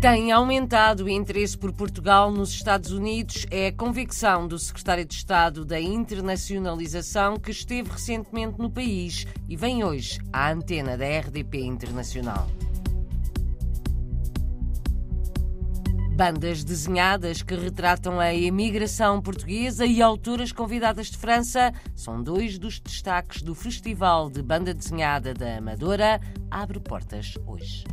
Tem aumentado o interesse por Portugal nos Estados Unidos é a convicção do secretário de Estado da Internacionalização que esteve recentemente no país e vem hoje à antena da RDP Internacional. Bandas desenhadas que retratam a imigração portuguesa e autoras convidadas de França são dois dos destaques do Festival de Banda Desenhada da Amadora. Abre portas hoje.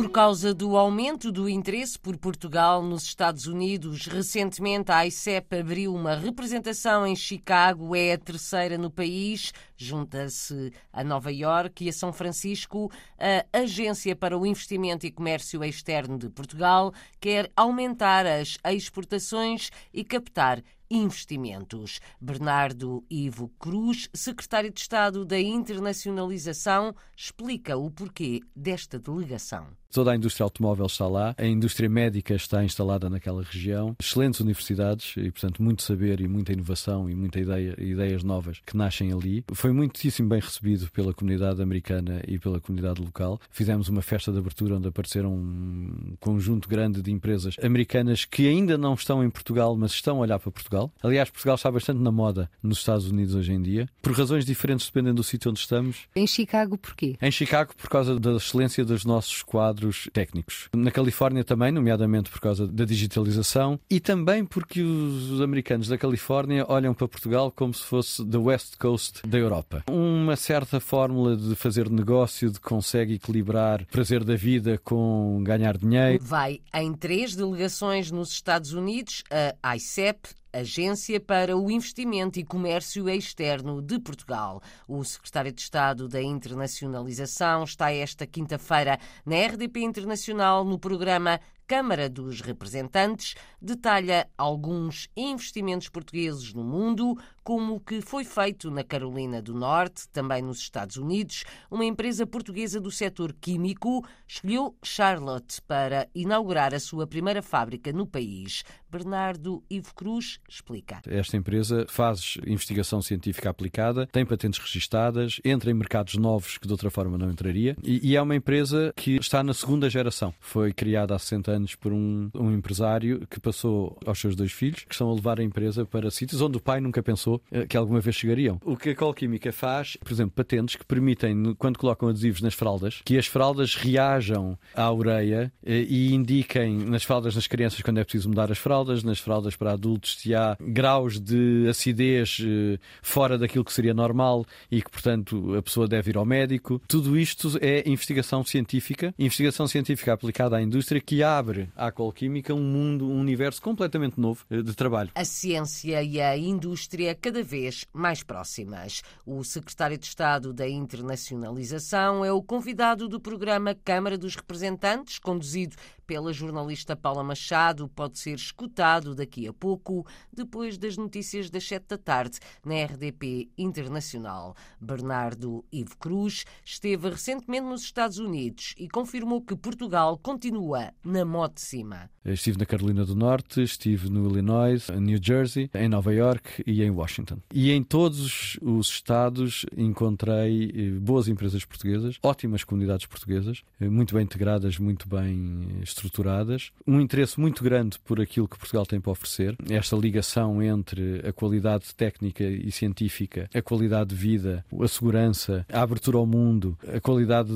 Por causa do aumento do interesse por Portugal nos Estados Unidos, recentemente a ICEP abriu uma representação em Chicago, é a terceira no país, junta-se a Nova York e a São Francisco. A Agência para o Investimento e Comércio Externo de Portugal quer aumentar as exportações e captar investimentos. Bernardo Ivo Cruz, secretário de Estado da Internacionalização, explica o porquê desta delegação. Toda a indústria automóvel está lá, a indústria médica está instalada naquela região, excelentes universidades e, portanto, muito saber e muita inovação e muita ideia, ideias novas que nascem ali. Foi muitíssimo bem recebido pela comunidade americana e pela comunidade local. Fizemos uma festa de abertura onde apareceram um conjunto grande de empresas americanas que ainda não estão em Portugal, mas estão a olhar para Portugal. Aliás, Portugal está bastante na moda nos Estados Unidos hoje em dia, por razões diferentes dependendo do sítio onde estamos. Em Chicago, porquê? Em Chicago, por causa da excelência dos nossos quadros quadros técnicos. Na Califórnia também, nomeadamente por causa da digitalização e também porque os americanos da Califórnia olham para Portugal como se fosse the West Coast da Europa. Uma certa fórmula de fazer negócio, de consegue equilibrar prazer da vida com ganhar dinheiro. Vai em três delegações nos Estados Unidos, a ICEP, Agência para o Investimento e Comércio Externo de Portugal. O secretário de Estado da Internacionalização está esta quinta-feira na RDP Internacional no programa Câmara dos Representantes detalha alguns investimentos portugueses no mundo, como o que foi feito na Carolina do Norte, também nos Estados Unidos. Uma empresa portuguesa do setor químico escolheu Charlotte para inaugurar a sua primeira fábrica no país. Bernardo Ivo Cruz explica. Esta empresa faz investigação científica aplicada, tem patentes registadas, entra em mercados novos que de outra forma não entraria e, é uma empresa que está na segunda geração. Foi criada há 60 anos por um, um empresário que passou aos seus dois filhos, que estão a levar a empresa para sítios onde o pai nunca pensou eh, que alguma vez chegariam. O que a Colquímica faz, por exemplo, patentes que permitem, quando colocam adesivos nas fraldas, que as fraldas reajam à ureia eh, e indiquem nas fraldas das crianças quando é preciso mudar as fraldas, nas fraldas para adultos se há graus de acidez eh, fora daquilo que seria normal e que, portanto, a pessoa deve ir ao médico. Tudo isto é investigação científica, investigação científica aplicada à indústria que abre abre à Colquímica um mundo, um universo completamente novo eh, de trabalho. A ciência e a indústria cada vez mais próximas. O secretário de Estado da Internacionalização é o convidado do programa Câmara dos Representantes, conduzido pela jornalista Paula Machado pode ser escutado daqui a pouco, depois das notícias das 7 da tarde, na RDP Internacional. Bernardo Ivo Cruz esteve recentemente nos Estados Unidos e confirmou que Portugal continua na moto de cima. Estive na Carolina do Norte, estive no Illinois, em New Jersey, em Nova York e em Washington. E em todos os estados encontrei eh, boas empresas portuguesas, ótimas comunidades portuguesas, eh, muito bem integradas, muito bem estruturadas um interesse muito grande por aquilo que Portugal tem para oferecer, esta ligação entre a qualidade técnica e científica, a qualidade de vida, a segurança, a abertura ao mundo, a qualidade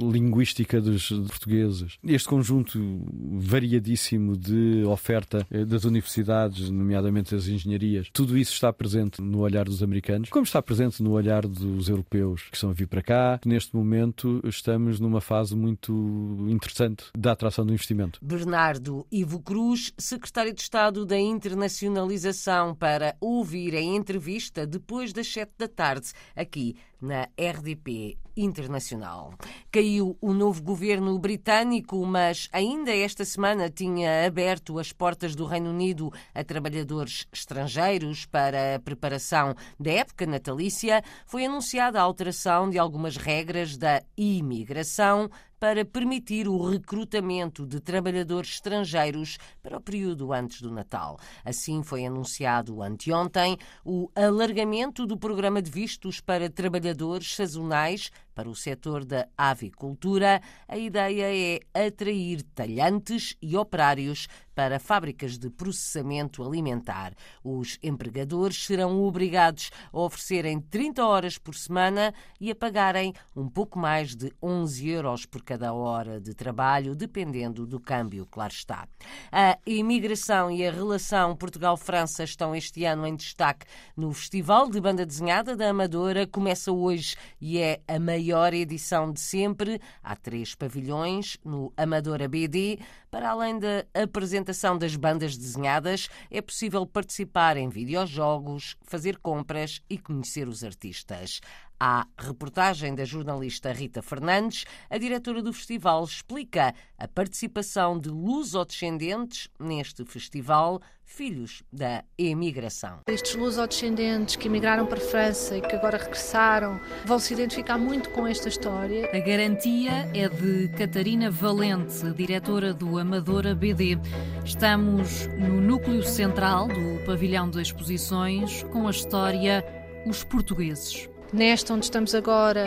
linguística dos portugueses. Este conjunto variadíssimo de oferta eh, das universidades, nomeadamente das engenharias, tudo isso está presente no olhar dos americanos, como está presente no olhar dos europeus que estão a vir para cá. Neste momento estamos numa fase muito interessante da atração do investimento. Bernardo Ivo Cruz, secretário de Estado da Internacionalização, para ouvir a entrevista depois das sete da tarde, aqui na RDP Internacional. Caiu o novo governo britânico, mas ainda esta semana tinha aberto as portas do Reino Unido a trabalhadores estrangeiros para a preparação da época natalícia. Foi anunciada a alteração de algumas regras da imigração para permitir o recrutamento de trabalhadores estrangeiros para o período antes do Natal. Assim foi anunciado anteontem o alargamento do programa de vistos para trabalhadores sazonais para o setor da avicultura, a ideia é atrair talhantes e operários para fábricas de processamento alimentar. Os empregadores serão obrigados a oferecerem 30 horas por semana e a pagarem um pouco mais de 11 euros por cada hora de trabalho, dependendo do câmbio, claro está. A imigração e a relação Portugal-França estão este ano em destaque no Festival de Banda Desenhada da Amadora. Começa hoje e é a maior maior edição de sempre. Há três pavilhões no Amadora BD. Para além da apresentação das bandas desenhadas, é possível participar em videojogos, fazer compras e conhecer os artistas. À reportagem da jornalista Rita Fernandes, a diretora do festival explica a participação de lusodescendentes neste festival, filhos da emigração. Estes lusodescendentes que emigraram para a França e que agora regressaram vão se identificar muito com esta história. A garantia é de Catarina Valente, diretora do Amadora BD. Estamos no núcleo central do pavilhão de exposições com a história Os Portugueses. Nesta onde estamos agora,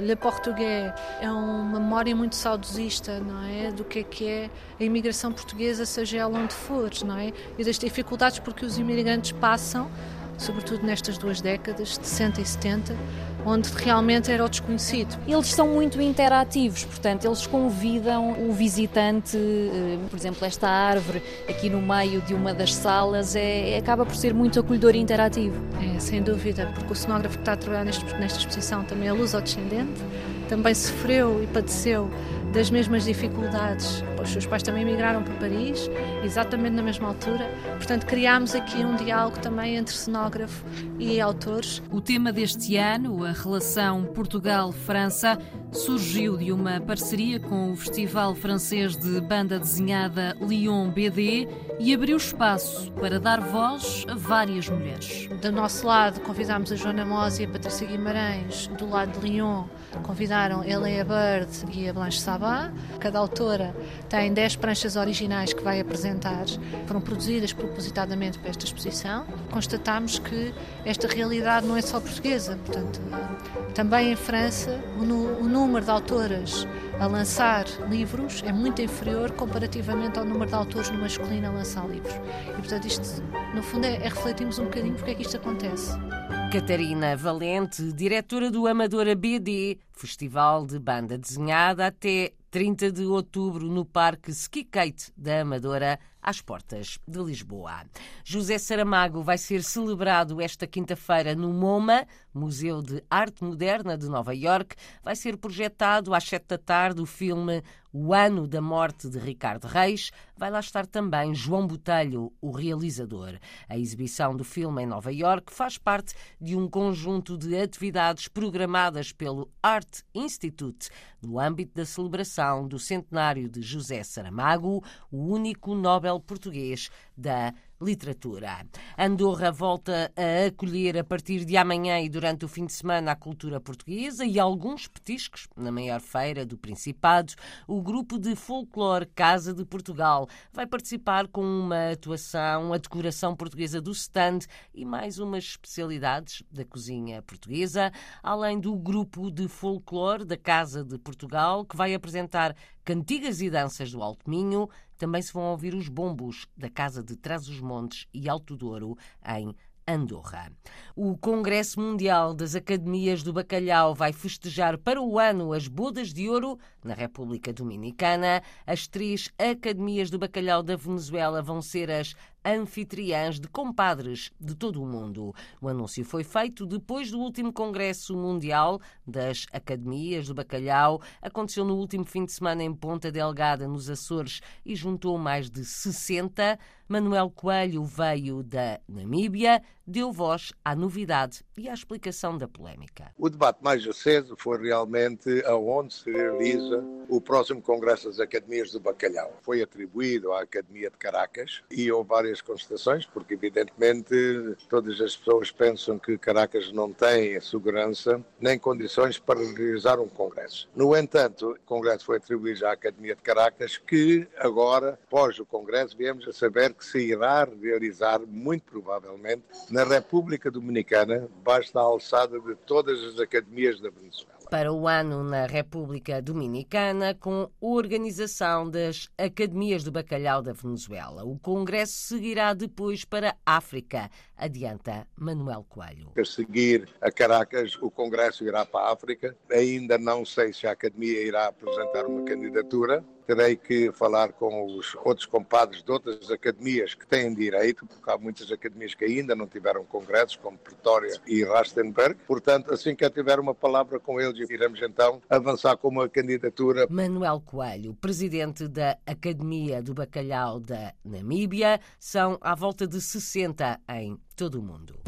Le Portugais, é uma memória muito saudosista, não é? Do que é que é a imigração portuguesa, seja ela onde for, não é? E das dificuldades porque os imigrantes passam, sobretudo nestas duas décadas, de 60 e 70, onde realmente era o desconhecido. Eles são muito interativos, portanto, eles convidam o visitante, eh, por exemplo, esta árvore aqui no meio de uma das salas é, acaba por ser muito acolhedor e interativo. É, sem dúvida, porque o cenógrafo que está a trabalhar nesta exposição também é luso-descendente, também sofreu e padeceu das mesmas dificuldades. Os seus pais também migraram para Paris, exatamente na mesma altura. Portanto, criámos aqui um diálogo também entre cenógrafo e autores. O tema deste ano, a relação Portugal-França, surgiu de uma parceria com o Festival Francês de Banda Desenhada Lyon BD e abriu espaço para dar voz a várias mulheres. Do nosso lado, convidámos a Joana Mose e a Patrícia Guimarães. Do lado de Lyon, convidaram a Leia Bird e a Blanche Sabá. Cada autora tem 10 pranchas originais que vai apresentar. Foram produzidas propositadamente para esta exposição. Constatamos que esta realidade não é só portuguesa, portanto, também em França, o, o número de autoras a lançar livros é muito inferior comparativamente ao número de autores no masculino a lançar livros. E, portanto, isto, no fundo, é, é refletirmos um bocadinho porque é que isto acontece. Catarina Valente, diretora do Amadora BD, Festival de Banda Desenhada, até 30 de outubro no Parque Ski Kate da Amadora, às portas de Lisboa. José Saramago vai ser celebrado esta quinta-feira no MoMA, Museu de Arte Moderna de Nova York. Vai ser projetado às sete da tarde o filme O Ano da Morte de Ricardo Reis. Vai lá estar também João Botelho, o realizador. A exibição do filme em Nova York faz parte de um conjunto de atividades programadas pelo Art Institute no âmbito da celebração do centenário de José Saramago, o único Nobel português da literatura. Andorra volta a acolher a partir de amanhã e durante o fim de semana a cultura portuguesa e alguns petiscos na maior feira do Principado. O grupo de folclore Casa de Portugal vai participar com uma atuação, a decoração portuguesa do stand e mais umas especialidades da cozinha portuguesa, além do grupo de folclore da Casa de Portugal que vai apresentar cantigas e danças do Alto Minho, também se vão ouvir os bombos da Casa de Trás-os-Montes e Alto Douro, em Andorra. O Congresso Mundial das Academias do Bacalhau vai festejar para o ano as bodas de ouro na República Dominicana. As três academias do bacalhau da Venezuela vão ser as anfitriãs de compadres de todo o mundo. O anúncio foi feito depois do último Congresso Mundial das Academias do Bacalhau. Aconteceu no último fim de semana em Ponta Delgada, nos Açores, e juntou mais de 60. Manuel Coelho veio da Namíbia, deu voz à novidade e à explicação da polémica. O debate mais aceso foi realmente aonde se realiza o próximo Congresso das Academias do Bacalhau. Foi atribuído à Academia de Caracas e houve várias constatações, porque evidentemente todas as pessoas pensam que Caracas não tem segurança nem condições para realizar um Congresso. No entanto, o Congresso foi atribuído à Academia de Caracas, que agora, após o Congresso, viemos a saber que se irá realizar, muito provavelmente, na República Dominicana, basta a alçada de todas as academias da Venezuela para o ano na República Dominicana, com organização das Academias do Bacalhau da Venezuela. O Congresso seguirá depois para a África, adianta Manuel Coelho. A seguir a Caracas, o Congresso irá para a África. Ainda não sei se a Academia irá apresentar uma candidatura terei que falar com os outros compadres de outras academias que têm direito, porque há muitas academias que ainda não tiveram congressos, como Pretória e Rastenberg. Portanto, assim que eu tiver uma palavra com eles, iremos então avançar com uma candidatura. Manuel Coelho, presidente da Academia do Bacalhau da Namíbia, são à volta de 60 em todo o mundo.